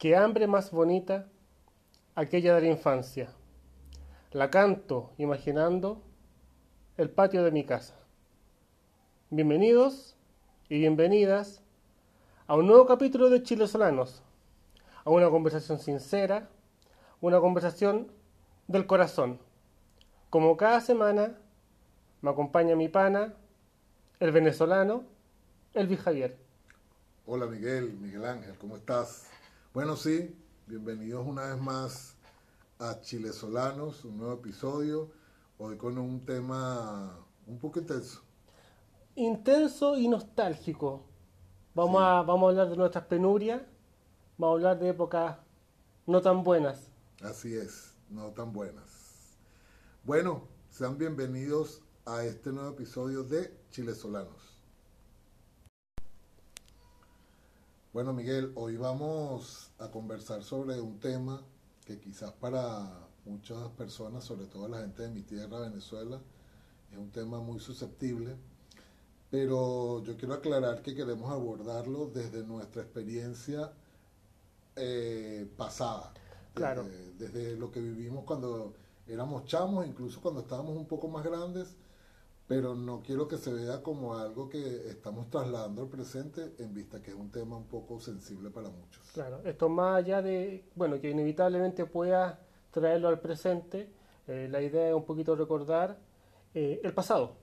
Qué hambre más bonita aquella de la infancia. La canto imaginando el patio de mi casa. Bienvenidos y bienvenidas a un nuevo capítulo de Chilesolanos, a una conversación sincera, una conversación del corazón. Como cada semana me acompaña mi pana, el venezolano, Elvis Javier. Hola Miguel, Miguel Ángel, ¿cómo estás? Bueno, sí, bienvenidos una vez más a Chilesolanos, un nuevo episodio, hoy con un tema un poco intenso. Intenso y nostálgico. Vamos, Sí. a, vamos a hablar de nuestras penurias, vamos a hablar de épocas no tan buenas. Así es, no tan buenas. Bueno, sean bienvenidos a este nuevo episodio de Chilesolanos. Bueno, Miguel, hoy vamos a conversar sobre un tema que quizás para muchas personas, sobre todo la gente de mi tierra, Venezuela, es un tema muy susceptible, pero yo quiero aclarar que queremos abordarlo desde nuestra experiencia eh, pasada, Claro. desde, desde lo que vivimos cuando éramos chamos, incluso cuando estábamos un poco más grandes, pero no quiero que se vea como algo que estamos trasladando al presente en vista que es un tema un poco sensible para muchos. Claro, esto más allá de, bueno, que inevitablemente pueda traerlo al presente, eh, la idea es un poquito recordar eh, el pasado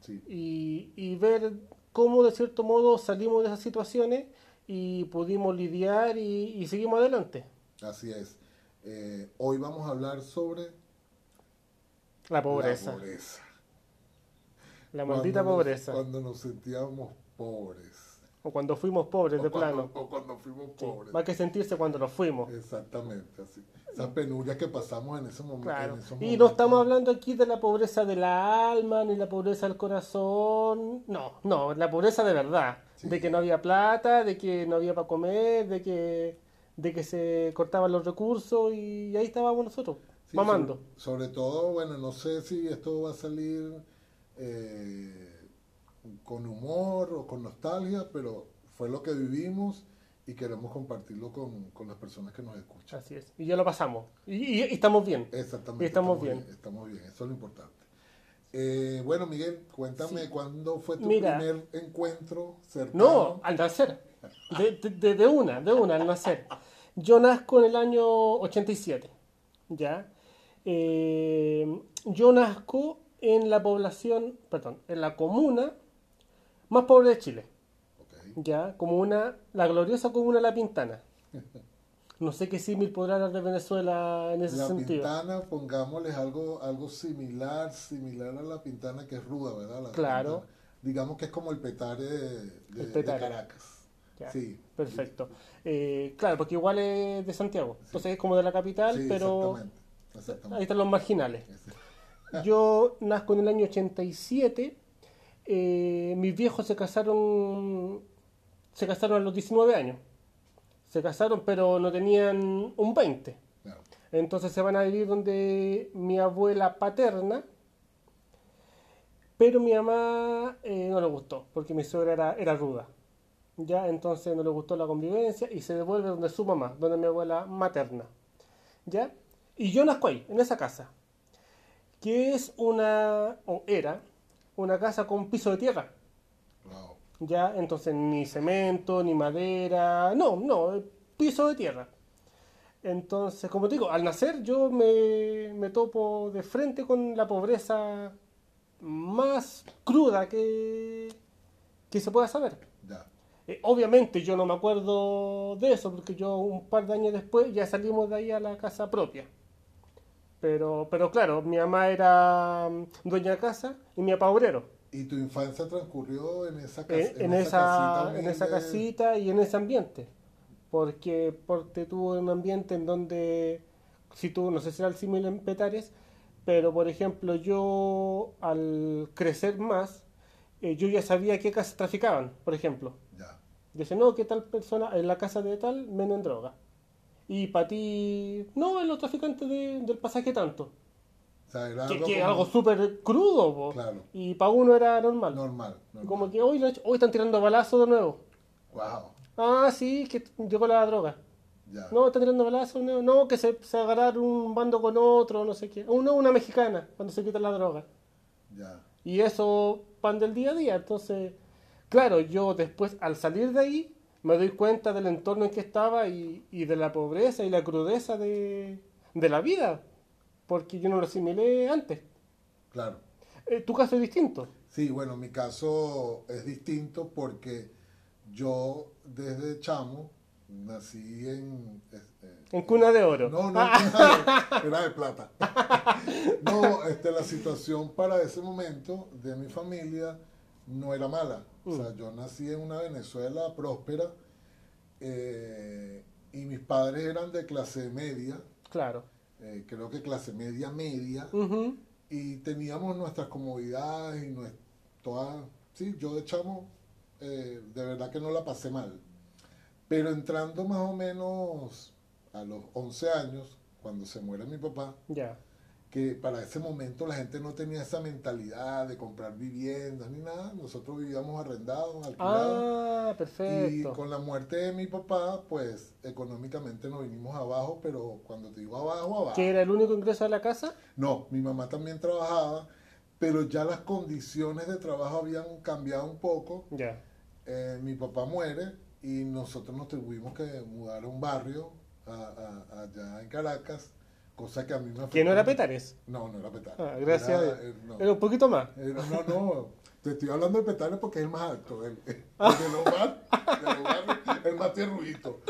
Sí, y, y ver cómo de cierto modo salimos de esas situaciones y pudimos lidiar y, y seguimos adelante. así es. Eh, hoy vamos a hablar sobre La pobreza, la pobreza. La maldita Cuando nos- pobreza. cuando nos sentíamos pobres. O cuando fuimos pobres de cuando, plano. o cuando fuimos Sí, pobres. Más que sentirse cuando nos fuimos. Exactamente, así. Esas penurias que pasamos en ese momento. Claro. en esos Y no estamos hablando aquí de la pobreza de la alma, ni la pobreza del corazón. No, no, la pobreza de verdad. Sí. De que no había plata, de que no había para comer, de que, de que se cortaban los recursos y ahí estábamos nosotros, Sí, mamando. Sobre, sobre todo, bueno, no sé si esto va a salir eh, con humor o con nostalgia, pero fue lo que vivimos y queremos compartirlo con, con las personas que nos escuchan. Así es. Y ya lo pasamos. Y, y- y estamos bien. Exactamente. Y estamos bien. Estamos bien, eso es lo importante. Eh, bueno, Miguel, cuéntame Sí. cuándo fue tu Mira. primer encuentro cercano. No, al nacer. De, de- de- de una, de una, al nacer. Yo nazco en el año 87. ¿Ya? Eh, yo nazco en la población, perdón, en la comuna más pobre de Chile. Ok. ¿Ya? Comuna, la gloriosa comuna La Pintana. No sé qué símil podrá dar de Venezuela en ese La sentido. pintana, pongámosles algo, algo similar, similar a la pintana que es ruda, ¿verdad? La Claro. pintana. Digamos que es como el petare de, de- El petare. de Caracas. Ya, Sí. Perfecto. Eh, claro, porque igual es de Santiago. Entonces es como de la capital, Sí, pero exactamente. ahí exactamente. están los marginales. Ese- Yo nazco en el año 87. eh, mis viejos se casaron se casaron a los 19 años. Se casaron, pero no tenían un 20. claro. Entonces se van a vivir donde mi abuela paterna. Pero mi mamá eh, no le gustó, porque mi suegra era, era ruda. Ya, entonces no le gustó la convivencia y se devuelve donde su mamá, donde mi abuela materna. ¿Ya? Y yo nazco ahí, en esa casa. Que es una, o era, una casa con piso de tierra. Wow. Ya, entonces ni cemento, ni madera, no, no, eh, piso de tierra. Entonces, como te digo, al nacer yo me, me topo de frente con la pobreza más cruda que, que se pueda saber. Eh, obviamente yo no me acuerdo de eso, porque yo un par de años después ya salimos de ahí a la casa propia. Pero, pero claro, mi mamá era mm, dueña de casa y mi papá obrero. ¿Y tu infancia transcurrió en esa casa? Eh, en, esa, casita en esa casita y en ese ambiente. Porque, porque tuvo un ambiente en donde, si tú, no sé si era el símil en Petares, pero por ejemplo yo al crecer más, eh, yo ya sabía qué casas traficaban, por ejemplo. Ya. Dice, no, que tal persona en la casa de tal venden droga. Y para ti, no, los traficantes de- del pasaje tanto. O sea, era Que, algo que como algo súper crudo. Claro. y para uno era normal. normal. normal. Como que hoy, hoy están tirando balazos de nuevo. Wow. Ah, sí, que llegó la droga. Ya. No, está tirando balazos, no, no, que se, se agarrar un bando con otro, no sé qué. Uno, una mexicana, cuando se quita la droga. Ya. Y eso pan del día a día. Entonces, claro, yo después al salir de ahí me doy cuenta del entorno en que estaba y, y de la pobreza y la crudeza de, de la vida, porque yo no lo asimilé antes. Claro. Eh, tu caso es distinto. Sí, bueno, mi caso es distinto porque yo desde chamo nací en... este, En cuna de oro. No, no, era de plata. No, este, la situación para ese momento de mi familia no era mala. O sea, yo nací en una Venezuela próspera eh, y mis padres eran de clase media, Claro. eh, creo que clase media media, y teníamos nuestras comodidades y nues- todas, sí, yo de chamo, eh, de verdad que no la pasé mal. Pero entrando más o menos a los 11 años, cuando se muere mi papá, Ya. Que para ese momento la gente no tenía esa mentalidad de comprar viviendas ni nada, nosotros vivíamos arrendados, alquilados. Ah, Y perfecto. con la muerte de mi papá, pues económicamente nos vinimos abajo, pero cuando te digo abajo, abajo. ¿Que era el único ingreso de la casa? No, mi mamá también trabajaba, pero ya las condiciones de trabajo habían cambiado un poco. Ya. Eh, mi papá muere y nosotros nos tuvimos que mudar a un barrio a- a- allá en Caracas, cosa que a mí me Que no era. Petare. No, no era Petare. Ah, gracias Era- eh, no. Era un poquito más. Eh, no, no, te estoy hablando de Petare porque es el más alto, el, el de los bar- de los barrios, el más tierruito.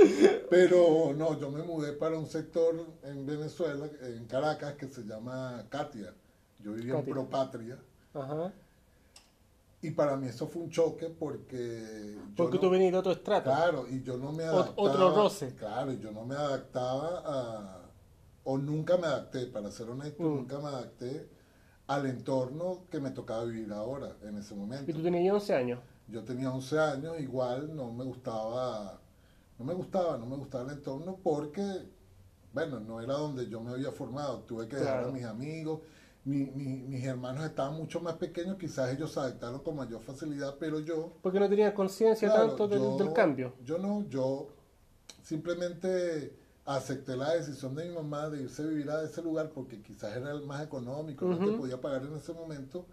Pero no, yo me mudé para un sector en Venezuela, en Caracas, que se llama Katia. Yo vivía Katia. en Propatria. Ajá. Y para mí eso fue un choque porque... Porque no- tú venías de otro estrato. Claro, y yo no me adaptaba. otro roce. Claro, y yo no me adaptaba a. O nunca me adapté, para ser honesto, Mm. nunca me adapté al entorno que me tocaba vivir ahora, en ese momento. Y tú tenías 11 años. Yo tenía 11 años, igual no me gustaba. No me gustaba, no me gustaba el entorno porque, bueno, no era donde yo me había formado. Tuve que dejar Claro. a mis amigos. Mi- mi- mis hermanos estaban mucho más pequeños, quizás ellos se adaptaron con mayor facilidad, pero yo Porque no tenías conciencia Claro, tanto del, yo- del cambio. Yo no, yo simplemente acepté la decisión de mi mamá de irse a vivir a ese lugar porque quizás era el más económico, no que Ujú. podía pagar en ese momento.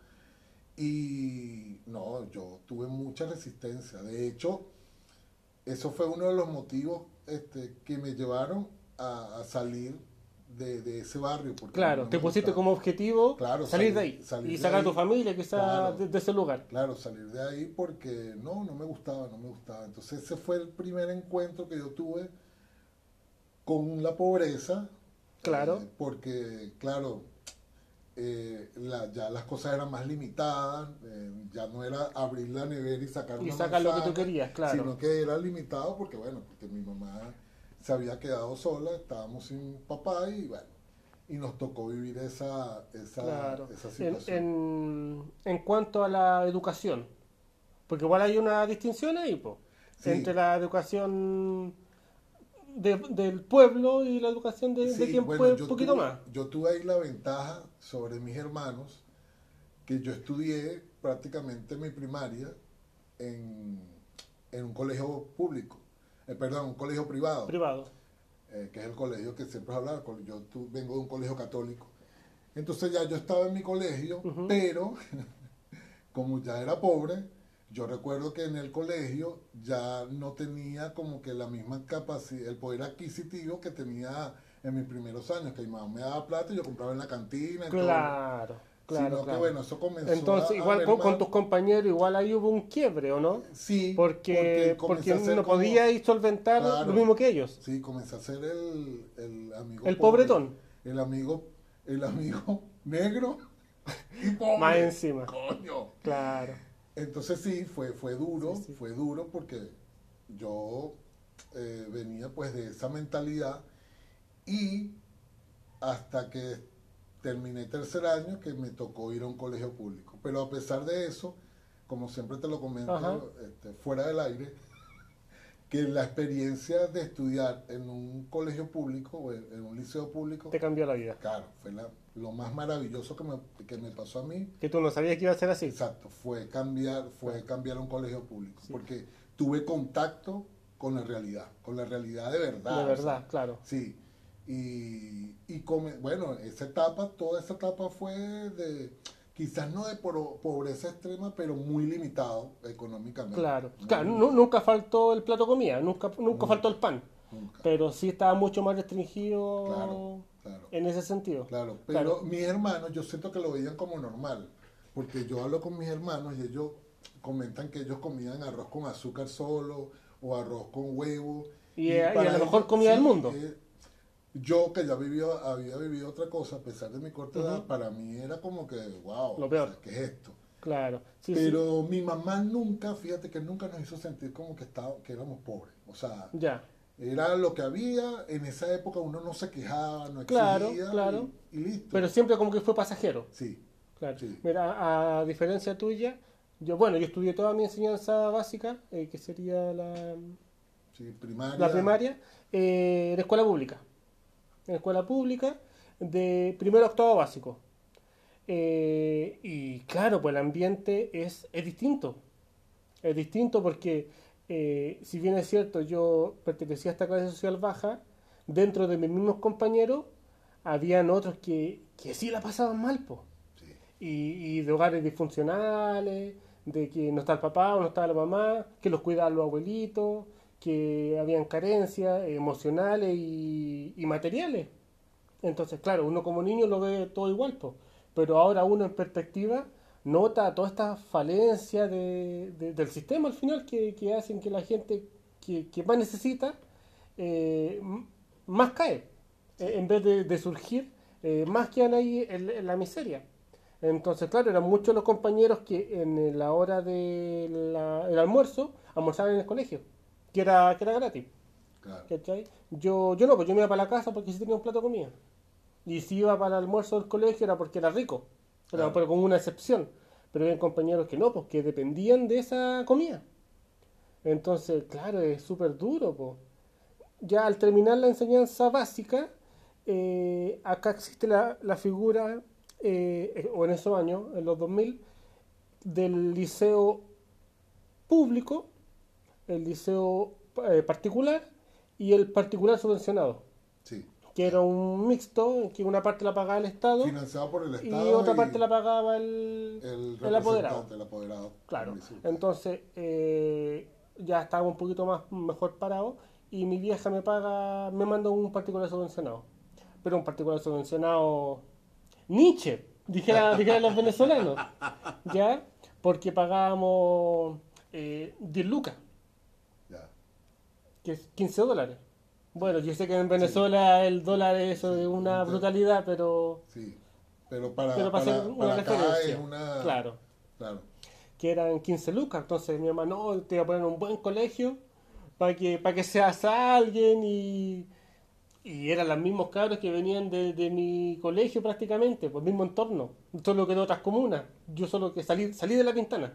Y no, yo tuve mucha resistencia. De hecho, eso fue uno de los motivos este, que me llevaron a, a salir de, de ese barrio. Porque Claro, no te pusiste gustaba. como objetivo Claro, salir, salir- de ahí salir y de sacar a tu ahí. familia quizás Claro. de, de ese lugar. Claro, salir de ahí porque no, no me gustaba, no me gustaba. Entonces ese fue el primer encuentro que yo tuve con la pobreza. Claro. eh, porque, claro, eh, la- ya las cosas eran más limitadas, eh, ya no era abrir la nevera y sacar Y una sacar lo que tú querías, claro. Sino que era limitado porque, bueno, porque mi mamá se había quedado sola, estábamos sin papá y, bueno, y nos tocó vivir esa, esa, Claro. esa En, situación. en, en cuanto a la educación, porque igual hay una distinción ahí, po, Sí. entre la educación de- del pueblo y la educación de, de Sí, quien bueno, puede un poquito tuve- más. Yo tuve ahí la ventaja sobre mis hermanos, que yo estudié prácticamente mi primaria en, en un colegio público, eh, perdón, un colegio privado, Privado. eh, que es el colegio que siempre hablaba, yo tu- vengo de un colegio católico. Entonces ya yo estaba en mi colegio, pero como ya era pobre, yo recuerdo que en el colegio ya no tenía como que la misma capacidad, el poder adquisitivo que tenía en mis primeros años, que mi mamá me daba plata y yo compraba en la cantina. en todo. Claro, claro, Sino que claro. bueno, eso comenzó Entonces, a- a igual con, con mermar. tus compañeros, igual ahí hubo un quiebre, ¿o no? Sí, Porque, porque a ser no como- podíais solventar Claro. lo mismo que ellos. Sí, comencé a ser el, el amigo El pobre, pobretón. El amigo, el amigo negro y pobre. Más encima. Coño. Claro. Entonces sí, fue, fue duro, Sí, sí. fue duro porque yo eh, venía pues de esa mentalidad y hasta que terminé tercer año que me tocó ir a un colegio público. Pero a pesar de eso, como siempre te lo comento este, fuera del aire, que la experiencia de estudiar en un colegio público o en, en un liceo público, Te cambió la vida. claro, fue la- lo más maravilloso que me, que me pasó a mí Que tú no sabías que iba a ser así. Exacto, fue cambiar, fue cambiar a un colegio público, porque tuve contacto con la realidad, con la realidad de verdad. De o verdad, sea, claro. Sí. Y, y come- bueno, esa etapa, toda esa etapa fue de, quizás no de po- pobreza extrema, pero muy limitado económicamente. Claro. Muy Claro, limitado. nunca faltó el plato de comida, nunca, nunca faltó el pan. Nunca. Pero sí estaba mucho más restringido Claro, claro. en ese sentido. Claro, pero Claro. mis hermanos yo siento que lo veían como normal, porque yo hablo con mis hermanos y ellos comentan que ellos comían arroz con azúcar solo o arroz con huevo. Y, eh, y a la mejor comida del mundo. eh, yo que ya vivió, había vivido otra cosa, a pesar de mi corta edad, para mí era como que, wow, Lo peor. o sea, ¿qué es esto? Claro. Sí, sí. pero mi mamá nunca, fíjate que nunca nos hizo sentir como que, estaba, que éramos pobres. O sea, Ya. Era lo que había, en esa época uno no se quejaba, no Claro, exigía claro. y, y listo. Pero siempre como que fue pasajero. sí, Claro. Sí. Mira, a diferencia tuya, yo, bueno, yo estudié toda mi enseñanza básica, eh, que sería la, sí, primaria. la primaria, eh, en escuela pública. En escuela pública, de primero a octavo básico. Eh, y claro, pues el ambiente es, es distinto. Es distinto porque, eh, si bien es cierto, yo pertenecía a esta clase social baja, dentro de mis mismos compañeros, habían otros que, que sí la pasaban mal, Sí, y, y de hogares disfuncionales, de que no está el papá o no está la mamá, que los cuidaban los abuelitos, que habían carencias emocionales y, y materiales. Entonces, claro, uno como niño lo ve todo igual, po, pero ahora uno en perspectiva nota toda esta falencia de, de- del sistema al final que, que hacen que la gente que, que más necesita eh, más cae. Eh, en vez de, de surgir, eh, más quedan ahí en, en la miseria. Entonces, claro, eran muchos los compañeros que en la hora del almuerzo almorzaban en el colegio, que era, que era gratis. Yo, yo no, pues yo me iba para la casa porque sí tenía un plato de comida. Y si iba para el almuerzo del colegio era porque era rico, pero, Claro. pero con una excepción. Pero había compañeros que no, pues que dependían de esa comida. Entonces, claro, es súper duro, pues. Ya al terminar la enseñanza básica, eh, acá existe la, la figura, eh, o en esos años, en los 2000, del liceo público, el liceo eh, particular y el particular subvencionado, Sí. Que era un mixto, en que una parte la pagaba el Estado Financiado por el y otra parte la pagaba el, el, el apoderado. El apoderado. Claro, entonces eh, ya estaba un poquito más mejor parado y mi vieja me paga, me manda un particular subvencionado. Pero un particular subvencionado Nietzsche, dijera, dijera los venezolanos, ¿ya? Porque pagábamos eh, 10 lucas, Ya. que es 15 dólares. Bueno, yo sé que en Venezuela el dólar es una brutalidad, pero, Sí. Pero para, pero para, para, hacer una para acá referencia. es una. Claro. Claro. que eran 15 lucas. Entonces mi mamá, no, te voy a poner en un buen colegio para que, para que seas alguien y, y eran los mismos cabros que venían de, de mi colegio prácticamente, pues mismo entorno, solo que de otras comunas. Yo solo que salí, salí de la Pintana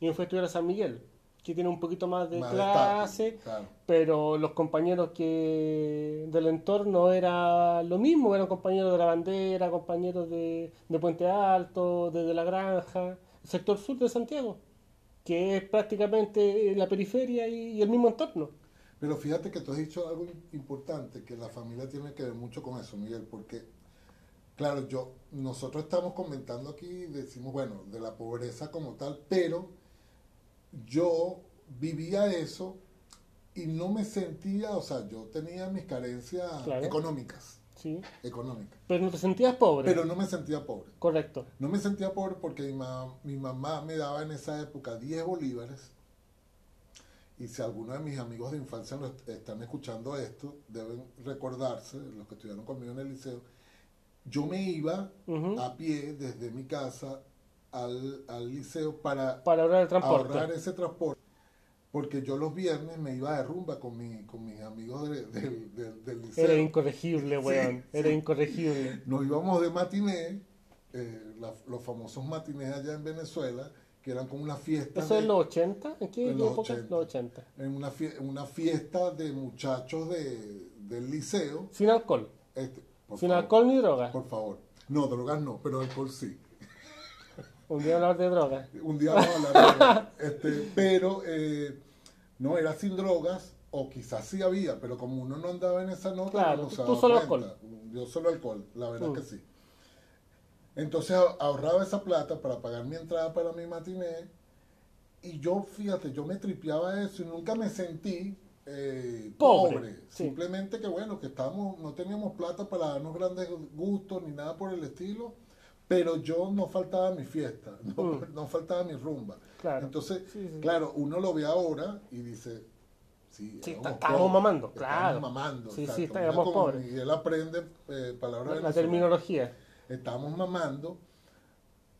y me fui a estudiar a San Miguel, que tiene un poquito más de Más clase, estatus, Claro. pero los compañeros que del entorno era lo mismo, eran compañeros de la bandera, compañeros de, de Puente Alto, de, de la Granja, el sector sur de Santiago, que es prácticamente la periferia y, y el mismo entorno. Pero fíjate que tú has dicho algo im- importante, que la familia tiene que ver mucho con eso, Miguel, porque, claro, yo, nosotros estamos comentando aquí, decimos, bueno, de la pobreza como tal, pero yo vivía eso y no me sentía, o sea, yo tenía mis carencias Claro. económicas, Sí. económicas, Pero no te sentías pobre. pero no me sentía pobre. Correcto. No me sentía pobre porque mi, ma- mi mamá me daba en esa época 10 bolívares. Y si algunos de mis amigos de infancia est- están escuchando esto, deben recordarse, los que estudiaron conmigo en el liceo, yo me iba a pie desde mi casa al, al liceo para Para ahorrar el transporte. ahorrar ese transporte. Porque yo los viernes me iba de rumba con, mi, con mis amigos de- del- del liceo. Era incorregible, Sí, weón. Era sí. incorregible. Nos íbamos de matiné, eh, la- los famosos matinés allá en Venezuela, que eran como una fiesta. ¿Eso de- es los 80? ¿En qué En los época? 80. Los 80. en una, fie- una fiesta de muchachos de, del liceo. Sin alcohol. Este, Sin favor, alcohol ni droga. Por favor. No, drogas no, pero alcohol sí. Un día hablar de droga. Un día hablar de drogas. Este, pero eh, no, era sin drogas o quizás sí había, pero como uno no andaba en esa nota, Claro, no se tú solo cuenta. alcohol. Yo solo alcohol, la verdad Mm. que sí. Entonces ah- ahorraba esa plata para pagar mi entrada para mi matiné. Y yo, fíjate, yo me tripeaba eso y nunca me sentí eh, Pobre, pobre. sí. Simplemente que bueno, que estábamos, no teníamos plata para darnos grandes gustos ni nada por el estilo. Pero yo no faltaba mi fiesta, no, Mm. no faltaba mi rumba. Claro. Entonces, Sí, sí. claro, uno lo ve ahora y dice, sí, pobres, mamando, claro. mamando. Sí, sí, estábamos pobres. Miguel aprende eh, palabras La, la terminología. Estábamos mamando,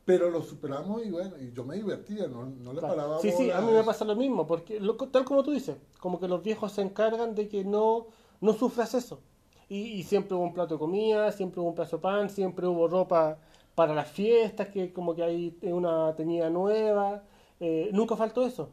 pero lo superamos y bueno, y yo me divertía, no, no le Claro. paraba Sí, sí, a mí me pasa lo mismo, porque lo- tal como tú dices, como que los viejos se encargan de que no, no sufras eso. Y, y siempre hubo un plato de comida, siempre hubo un pedazo de pan, siempre hubo ropa para las fiestas, que como que hay una tenía nueva, eh, nunca faltó eso.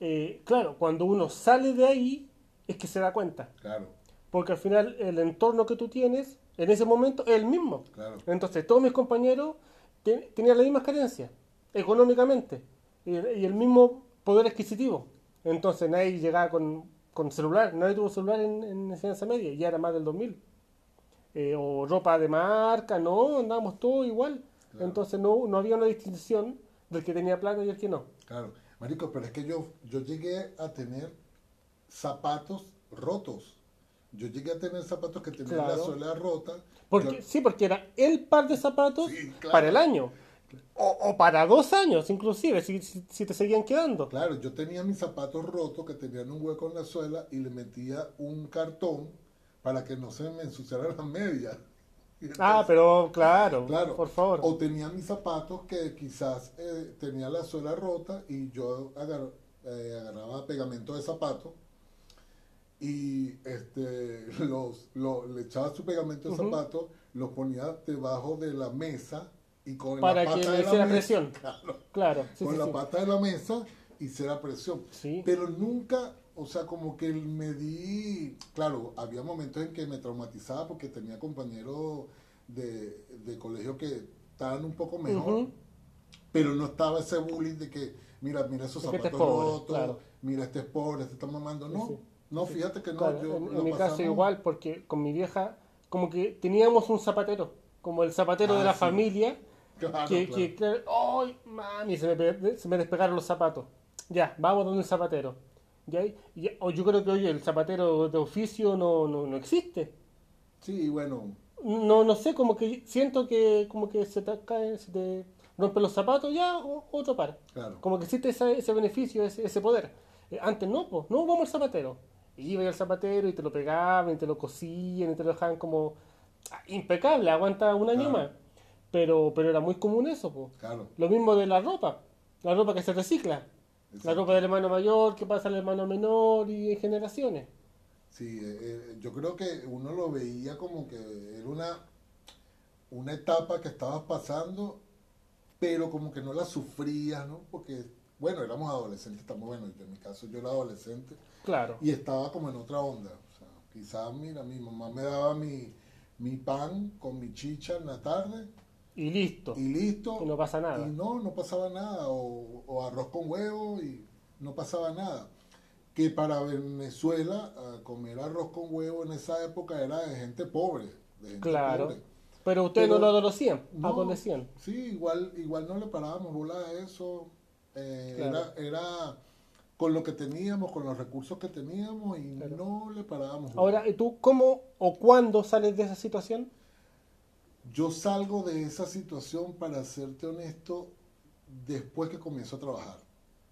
Eh, claro, cuando uno sale de ahí es que se da cuenta, Claro, porque al final el entorno que tú tienes en ese momento es el mismo. claro. Entonces, todos mis compañeros ten- tenían las mismas carencias, económicamente, y, y el mismo poder adquisitivo. Entonces, nadie llegaba con, con celular, nadie tuvo celular en, en enseñanza media, ya era más del 2000. Eh, o ropa de marca, no, andábamos todos igual. Claro. Entonces, no, no había una distinción del que tenía plata y el que no. Claro, Marico, pero es que yo, yo llegué a tener zapatos rotos. Yo llegué a tener zapatos que tenían la suela rota. Porque, Yo- sí, porque era el par de zapatos Sí, claro. para el año. O, o para dos años, inclusive, si, si- si te seguían quedando. Claro, yo tenía mis zapatos rotos que tenían un hueco en la suela y le metía un cartón para que no se me ensuciaran las medias. Y Ah, pero claro, Claro. por favor. O tenía mis zapatos que quizás eh, tenía la suela rota y yo agar- eh, agarraba pegamento de zapato y este los, lo- le echaba su pegamento de zapato, lo ponía debajo de la mesa y con Para la que pata le de la mesa, presión. claro, Claro, sí, con sí, la sí. pata de la mesa hiciera presión. Sí. Pero nunca, o sea, como que me di, claro, había momentos en que me traumatizaba porque tenía compañeros de, de colegio que estaban un poco mejor, Ujú. pero no estaba ese bullying de que, mira, mira esos Es este zapatos pobre, rotos, claro. mira, este es pobre, este está mamando. No, Sí, sí. no, fíjate que no, Claro, yo en, mi caso igual, porque con mi vieja, como que teníamos un zapatero, como el zapatero Ah, de la sí. familia, Claro, que, que, ¡ay, mami! Se me, se me despegaron los zapatos. Ya, vamos donde el zapatero. ¿Ya? Y, o yo creo que, oye, el zapatero de oficio no, no, no existe. Sí, bueno, No, no sé, como que siento que como que se te cae, se te rompen los zapatos, ya, o- otro par. claro. Como que existe ese, ese beneficio, ese, ese poder. Eh, antes no, pues, no, vamos al zapatero. Iba al zapatero y te lo pegaban, y te lo cosían, y te lo dejaban como ah, impecable, aguanta un año Claro. más. Pero, pero era muy común eso, pues. Claro. Lo mismo de la ropa, la ropa que se recicla. La ropa del hermano mayor que pasa al hermano menor y en generaciones. Sí, eh, eh, yo creo que uno lo veía como que era una, una etapa que estabas pasando, pero como que no la sufrías, ¿no? Porque, bueno, éramos adolescentes, estamos, bueno, en mi caso yo era adolescente Claro. y estaba como en otra onda. O sea, quizás, mira, mi mamá me daba mi, mi pan con mi chicha en la tarde Y listo. y listo. Y no pasa nada. Y no, no pasaba nada. O, o arroz con huevo y no pasaba nada. Que para Venezuela ah, comer arroz con huevo en esa época era de gente pobre. De gente Claro. pobre. Pero ustedes no lo adolescían, No, adolecían. Sí, igual, igual no le parábamos bola a eso. Eh, Claro. era, era con lo que teníamos, con los recursos que teníamos y Claro. no le parábamos. Ahora, ¿y tú cómo o cuándo sales de esa situación? Yo salgo de esa situación, para serte honesto, después que comienzo a trabajar.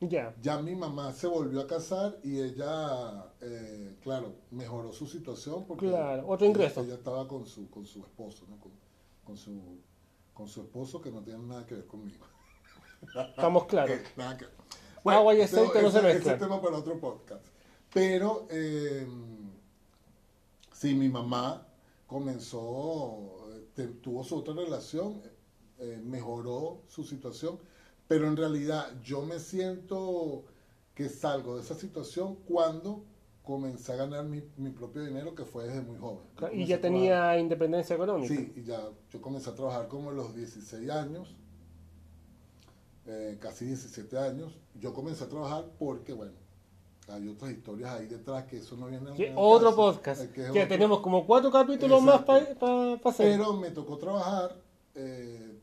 Ya. Ya mi mamá se volvió a casar y ella, eh, claro, mejoró su situación porque Claro, otro ella- ingreso. Ella, estaba con su, con su esposo, ¿no? Con, con su, con su esposo que no tiene nada que ver conmigo. Estamos claros. Nada que- Agua y aceite no se mezclan. Ese tema para otro podcast. Pero, eh, sí, mi mamá comenzó, tuvo su otra relación, eh, mejoró su situación, pero en realidad yo me siento que salgo de esa situación cuando comencé a ganar mi, mi propio dinero, que fue desde muy joven. Yo Y ya trabajar- tenía independencia económica. Sí, y ya yo comencé a trabajar como a los 16 años, eh, casi 17 años. Yo comencé a trabajar porque, bueno, hay otras historias ahí detrás que eso no viene al otro caso, podcast. eh, que Que otro- tenemos como cuatro capítulos más para hacer. Pero me tocó trabajar, eh,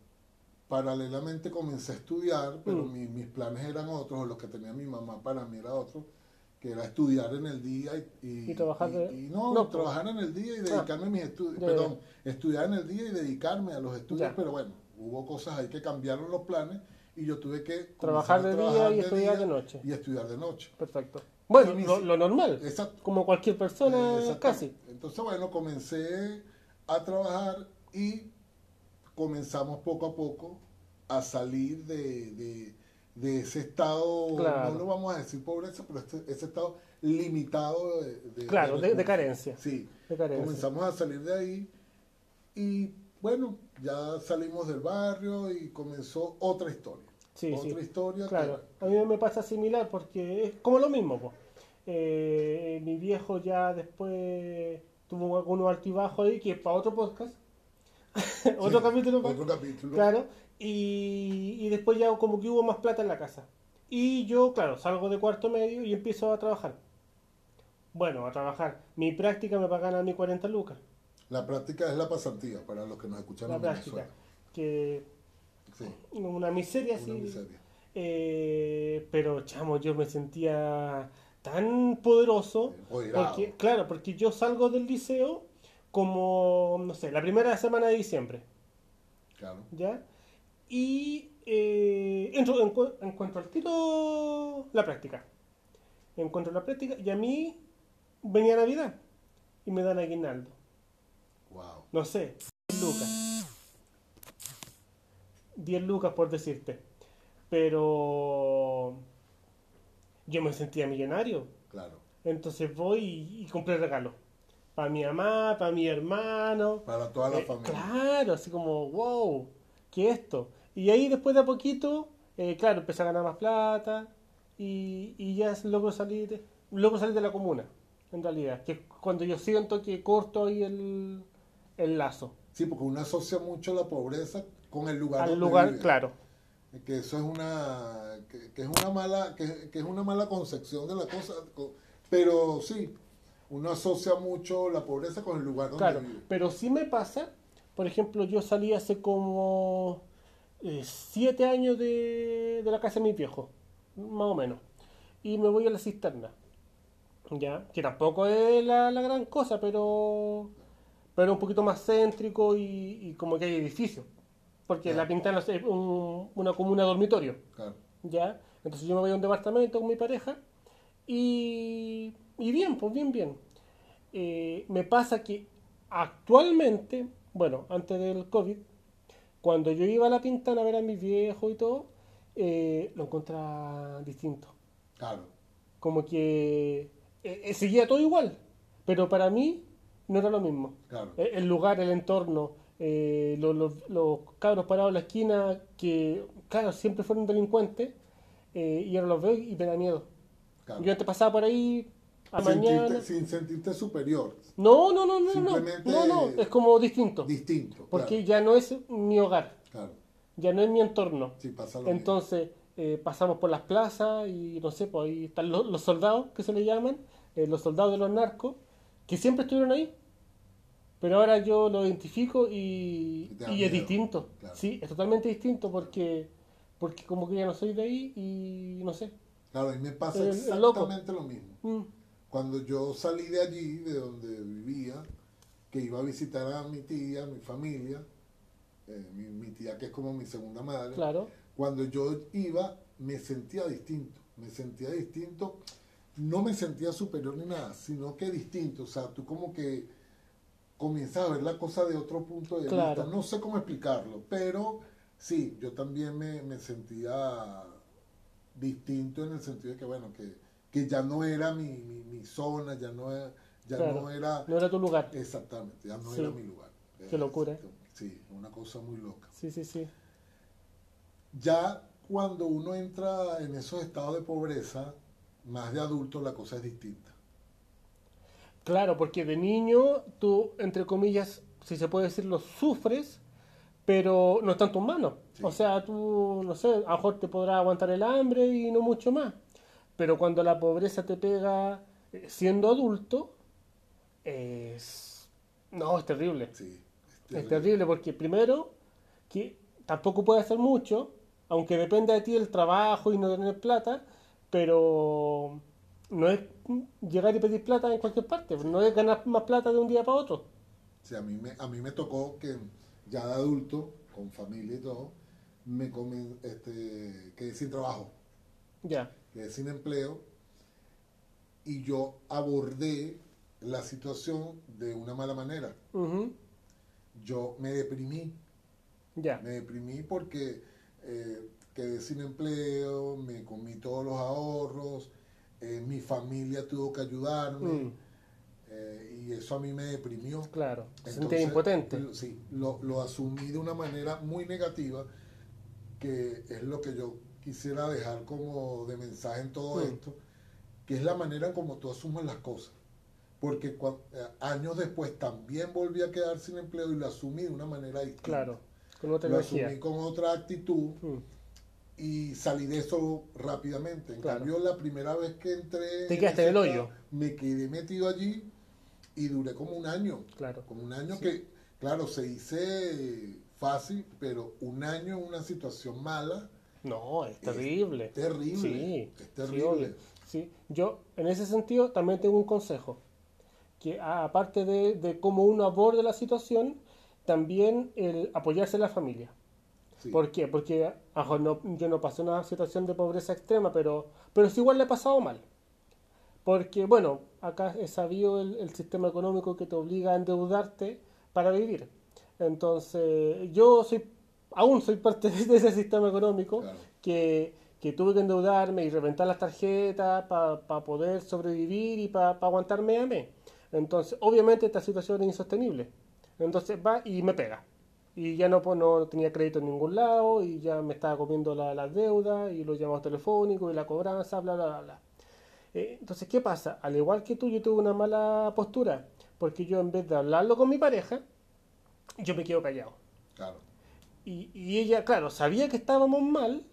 paralelamente comencé a estudiar, pero Mm. mi- mis planes eran otros, o los que tenía mi mamá para mí era otro, que era estudiar en el día y, y- Y trabajar y- de- no, no, trabajar en el día y Ah. dedicarme a mis estudios, perdón, estudiar en el día y dedicarme a los estudios, Ya. pero bueno, hubo cosas ahí que cambiaron los planes y yo tuve que Trabajar de día y estudiar de noche. Y estudiar de noche. Perfecto. Bueno, lo, lo normal. Exacto. Como cualquier persona, casi. Entonces, bueno, comencé a trabajar y comenzamos poco a poco a salir de, de- de ese estado, Claro. no lo vamos a decir pobreza, pero este- ese estado limitado de, de- Claro, de, carencia. Sí, De carencia. comenzamos a salir de ahí y bueno, ya salimos del barrio y comenzó otra historia. Sí, otra sí. historia. Claro, que- a mí me pasa similar porque es como lo mismo. po. Eh, mi viejo ya después tuvo algunos altibajos ahí, que es para otro podcast. otro sí, capítulo más. Otro capítulo. Claro, y, y después ya como que hubo más plata en la casa. Y yo, claro, salgo de cuarto medio y empiezo a trabajar. Bueno, a trabajar. Mi práctica me pagan a mí 40 lucas. La práctica es la pasantía para los que nos escuchan La en práctica. Venezuela. Que Sí, una miseria una miseria. Eh, pero, chamo, yo me sentía tan poderoso. Porque, claro, porque yo salgo del liceo como, no sé, la primera semana de diciembre. Claro. ¿Ya? Y eh, entro, encu- encuentro al tiro la práctica. Encuentro la práctica y a mí venía Navidad y me dan aguinaldo. Wow. No sé, 10 lucas. 10 lucas por decirte. Pero yo me sentía millonario. Claro. Entonces voy y, y compré regalo. Para mi mamá, para mi hermano. Para toda la Eh, familia. Claro, así como, wow, ¿qué es esto? Y ahí después de a poquito, eh, claro, empecé a ganar más plata y, y ya logro salir, logro salir de la comuna, en realidad. Que es cuando yo siento que corto ahí el, el lazo. Sí, porque uno asocia mucho la pobreza con el lugar Al donde lugar, vive. claro. Que eso es una que, que es una mala que, que es una mala concepción de la cosa, co- pero sí, uno asocia mucho la pobreza con el lugar donde Claro, vive. pero sí me pasa, por ejemplo, yo salí hace como eh, siete años de, de la casa de mis viejos, más o menos, y me voy a la cisterna, ya, que tampoco es la, la gran cosa, pero pero un poquito más céntrico y, y como que hay edificios, porque Ya. la Pintana es un- una comuna dormitorio, Claro. ¿ya? Entonces yo me voy a un departamento con mi pareja y, y bien, pues bien, bien. Eh, me pasa que actualmente, bueno, antes del COVID, cuando yo iba a la Pintana a ver a mis viejos y todo, eh, lo encontraba distinto. Claro. Como que eh, eh, seguía todo igual, pero para mí no era lo mismo. Claro. Eh, El lugar, el entorno, eh, los, los- los cabros parados en la esquina que, claro, siempre fueron delincuentes, eh, y ahora los veo y me da miedo. claro. Yo antes pasaba por ahí a mañana. Sentirte- sin sentirte superior, No, no, no, no, no, no, no, es como distinto. distinto. Porque ya no es mi hogar, claro. ya no es mi entorno. Sí, pasa lo Entonces eh, pasamos por las plazas y no sé, pues ahí están los, los soldados que se le llaman, eh, los soldados de los narcos, que siempre estuvieron ahí. Pero ahora yo lo identifico y, Y es distinto. claro. Sí, es totalmente distinto porque porque como que ya no soy de ahí y no sé. Claro, y me pasa exactamente lo mismo. Mm, Cuando yo salí de allí, de donde vivía, que iba a visitar a mi tía, mi familia, eh, mi, mi tía que es como mi segunda madre, claro, cuando yo iba me sentía distinto, me sentía distinto, no me sentía superior ni nada, sino que distinto, o sea, tú como que comienzas a ver la cosa de otro punto de Claro. vista, no sé cómo explicarlo, pero sí, yo también me, me sentía distinto en el sentido de que, bueno, que, que ya no era mi, mi, mi zona, ya no era, ya Claro. no era, no era tu lugar. exactamente, ya no Sí. era mi lugar. Qué locura. Sí, una cosa muy loca. Sí, sí, sí. Ya cuando uno entra en esos estados de pobreza, más de adulto, la cosa es distinta. Claro, porque de niño tú, entre comillas, si se puede decir, lo sufres, pero no está en tus manos. Sí. O sea, tú, no sé, a lo mejor te podrás aguantar el hambre y no mucho más. Pero cuando la pobreza te pega eh, siendo adulto, es... No, es terrible. Sí, Es terrible porque primero, que tampoco puede hacer mucho, aunque dependa de ti el trabajo y no tener plata, pero no es llegar y pedir plata en cualquier parte, no es ganar más plata de un día para otro. Sí, a mí me, a mí me tocó que ya de adulto, con familia y todo, me comen, este, quedé sin trabajo, Ya, quedé sin empleo y yo abordé la situación de una mala manera. Yo me deprimí, ya, me deprimí porque eh, quedé sin empleo, me comí todos los ahorros, eh, mi familia tuvo que ayudarme mm, eh, y eso a mí me deprimió. claro, sentías impotente. lo- Sí, lo, lo asumí de una manera muy negativa, que es lo que yo quisiera dejar como de mensaje en todo Mm. esto, que es la manera en como tú asumes las cosas. Porque eh, años después también volví a quedar sin empleo y lo asumí de una manera distinta. Claro, con otra Lo energía. asumí con otra actitud Mm, y salí de eso rápidamente. En Claro. cambio, la primera vez que entré... Te quedaste en el hoyo. Me quedé metido allí y duré como un año. Claro, Como un año que, claro, se dice fácil, pero un año en una situación mala, no, es terrible. terrible. Sí, es sí, terrible. obvio. Sí, yo en ese sentido también tengo un consejo, que aparte de, de cómo uno aborde la situación, también el apoyarse en la familia. Sí. ¿Por qué? Porque ajo, no, yo no pasé una situación de pobreza extrema, pero, pero sí igual le he pasado mal. Porque, bueno, acá es sabido el, el sistema económico que te obliga a endeudarte para vivir. Entonces, yo soy, aún soy parte de ese sistema económico Claro. que, que tuve que endeudarme y reventar las tarjetas para poder sobrevivir y para aguantarme a mí. Entonces, obviamente esta situación es insostenible. Entonces va y me pega. Y ya no, pues, no tenía crédito en ningún lado y ya me estaba comiendo la, la deuda y los llamados telefónicos y la cobranza, bla, bla, bla, bla. Eh, entonces, ¿qué pasa? Al igual que tú, yo tuve una mala postura porque yo en vez de hablarlo con mi pareja, yo me quedo callado. Claro. Y, y ella, claro, sabía que estábamos mal,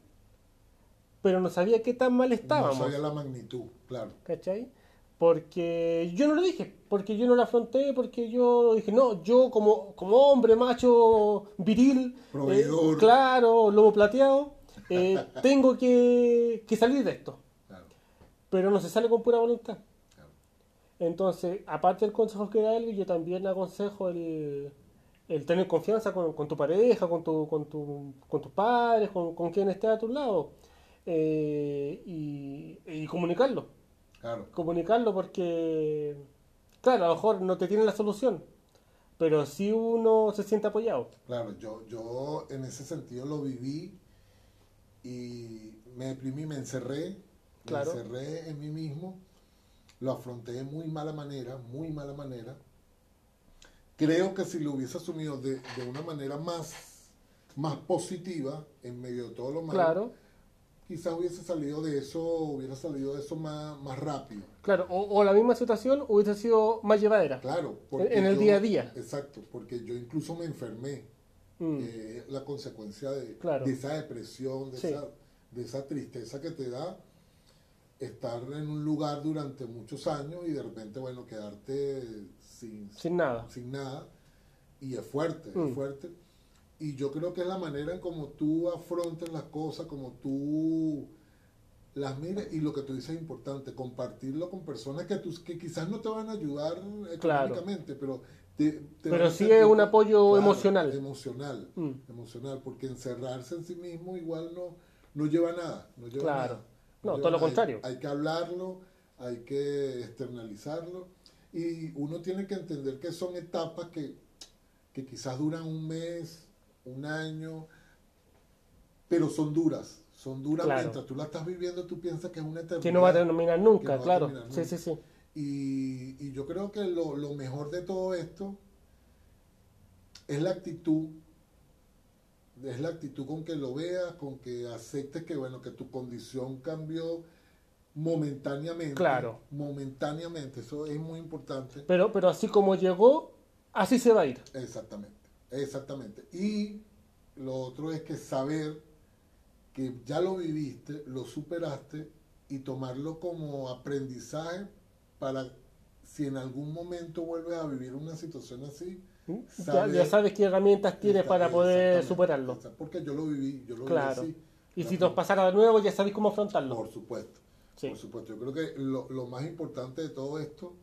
pero no sabía qué tan mal No estábamos. sabía la magnitud, claro. ¿Cachai? Porque yo no lo dije, porque yo no lo afronté, porque yo dije, no, yo como, como hombre, macho, viril, eh, claro, lobo plateado, eh, tengo que, que salir de esto. claro, Pero no se sale con pura voluntad. claro. Entonces, aparte del consejo que da él, yo también aconsejo el, el tener confianza con, con tu pareja, con, tu, con, tu, con tus padres, con, con quien esté a tu lado, eh, y, y comunicarlo. Claro. Comunicarlo porque, claro, a lo mejor no te tienen la solución, pero si uno se siente apoyado. Claro, yo, yo en ese sentido lo viví y me deprimí, me encerré, Claro. me encerré en mí mismo, lo afronté de muy mala manera, muy mala manera. Creo que si lo hubiese asumido de, de una manera más, más positiva, en medio de todo lo malo, Claro, quizás hubiese salido de eso, hubiera salido de eso más, más rápido. claro, o, o la misma situación hubiese sido más llevadera. Claro. En el día a día. Exacto, porque yo incluso me enfermé. Mm, eh, la consecuencia de, Claro. de esa depresión, de, Sí. esa, de esa tristeza que te da estar en un lugar durante muchos años y de repente, bueno, quedarte sin, sin nada. sin nada. Y es fuerte, Mm. es fuerte. Y yo creo que es la manera en como tú afrontes las cosas, como tú las mires y lo que tú dices es importante, compartirlo con personas que, tú, que quizás no te van a ayudar Claro. económicamente, pero te, te Pero sí es un apoyo emocional. Emocional, Mm. emocional, porque encerrarse en sí mismo igual no, no lleva a nada. No lleva a Claro. nada. No, lleva todo lo contrario. Hay, hay que hablarlo, hay que externalizarlo y uno tiene que entender que son etapas que, que quizás duran un mes, un año, pero son duras. Son duras Claro. mientras tú la estás viviendo, tú piensas que es una eternidad. Que no va a terminar nunca, no claro. terminar Sí, sí, sí. Y, y yo creo que lo, lo mejor de todo esto es la actitud, es la actitud con que lo veas, con que aceptes que bueno, que tu condición cambió momentáneamente. Claro. Momentáneamente, eso es muy importante. Pero, pero así como llegó, así se va a ir. Exactamente, exactamente. Y lo otro es que saber que ya lo viviste, lo superaste y tomarlo como aprendizaje para si en algún momento vuelves a vivir una situación así, ¿Mm? Ya, sabes qué herramientas tienes para poder superarlo. Porque yo lo viví, yo lo Claro. viví así. Y si nos pasara de nuevo, ya sabéis cómo afrontarlo. Por supuesto, Sí. por supuesto. Yo creo que lo, lo más importante de todo esto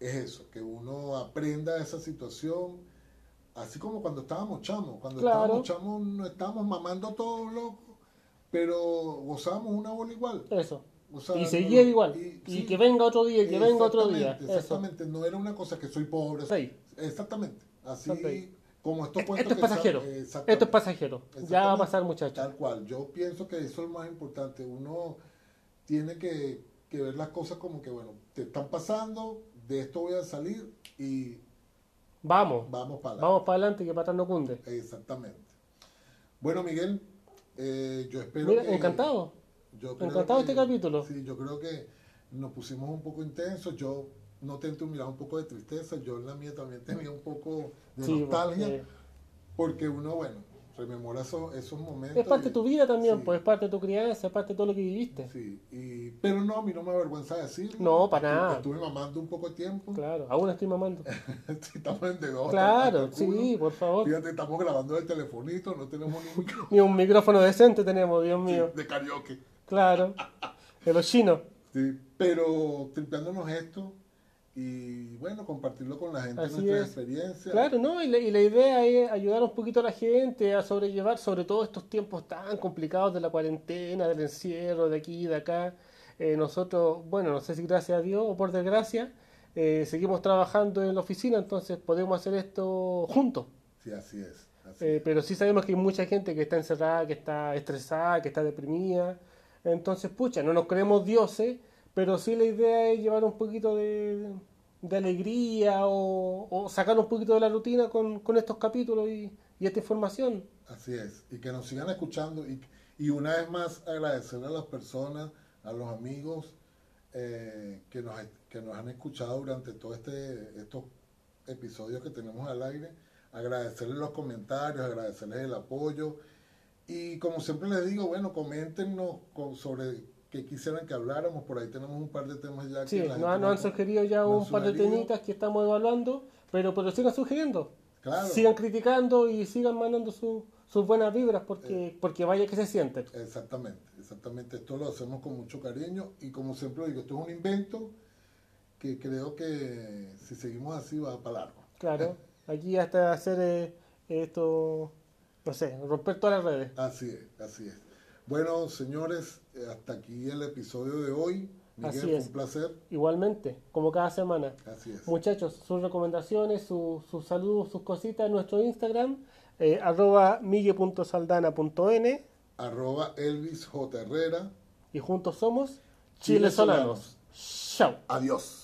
es eso, que uno aprenda esa situación, así como cuando estábamos chamos. Cuando Claro. estábamos chamos no estábamos mamando todos locos, pero gozábamos una bola igual. Eso. O sea, y no- seguir igual. y- Y, sí. que venga otro día, que venga otro día. Exactamente, Eso. No era una cosa que soy pobre. Sí. Exactamente, así como estos cuentos Esto es pasajero. Esto es pasajero. Ya va a pasar, muchachos. Tal cual, yo pienso que eso es lo más importante. Uno tiene que, que ver las cosas como que, bueno, te están pasando, de esto voy a salir y Vamos. vamos para Vamos para adelante, que para atrás no cunde. Exactamente. Bueno, Miguel, eh, yo espero Mira, que... encantado. Yo Encantado que- este capítulo. Sí, yo creo que nos pusimos un poco intensos. Yo noté en tu mirada un poco de tristeza. Yo en la mía también tenía un poco de Sí, nostalgia. porque Porque uno, bueno, rememora esos, esos momentos. es parte y- de tu vida también, sí, pues es parte de tu crianza, es parte de todo lo que viviste. Sí, y, pero no, a mí no me avergüenza decirlo. No, para Estuve- nada. Estuve mamando un poco de tiempo. Claro, aún estoy mamando. Estamos en dedo. Claro, sí, por favor. Fíjate, estamos grabando el telefonito, no tenemos ni un micrófono Ni un micrófono decente tenemos, Dios mío. de karaoke. Claro. De los chinos. Sí, pero tripeándonos esto y bueno, compartirlo con la gente Así nuestra es. experiencia. Claro, ¿no? Y la, y la idea es ayudar un poquito a la gente a sobrellevar, sobre todo estos tiempos tan complicados de la cuarentena, del encierro, de aquí y de acá. Eh, nosotros, bueno, no sé si gracias a Dios o por desgracia, eh, seguimos trabajando en la oficina, entonces podemos hacer esto juntos. Sí, así es. así Eh, es. pero sí sabemos que hay mucha gente que está encerrada, que está estresada, que está deprimida. Entonces, pucha, no nos creemos dioses, pero sí la idea es llevar un poquito de, de alegría o, sacar un poquito de la rutina con, con estos capítulos y, y esta información. Así es. Y que nos sigan escuchando. Y, y una vez más agradecerle a las personas, a los amigos eh, que, nos, que nos han escuchado durante todos este, estos episodios que tenemos al aire. Agradecerles los comentarios, agradecerles el apoyo. Y como siempre les digo, bueno, coméntenos con- sobre qué quisieran que habláramos. Por ahí tenemos un par de temas ya Sí, que nos, nos han sugerido ya un par de temitas que estamos evaluando, pero, pero sigan sugiriendo. Claro. Sigan criticando y sigan mandando su- sus buenas vibras Eh. porque, porque vaya que se sienten. Exactamente, exactamente. Esto lo hacemos con mucho cariño y como siempre digo, esto es un invento que creo que si seguimos así va para largo. Claro, aquí hasta hacer eh, esto, no sé, romper todas las redes. Así es, así es. Bueno, señores, eh, hasta aquí el episodio de hoy. Miguel, Así es. un placer. Igualmente, como cada semana. Así es. Muchachos, sus recomendaciones, su- sus saludos, sus cositas en nuestro Instagram, eh, arroba migue.saldana.n Arroba Elvis J. Herrera. y juntos somos Chile Solanos. Chao. Adiós.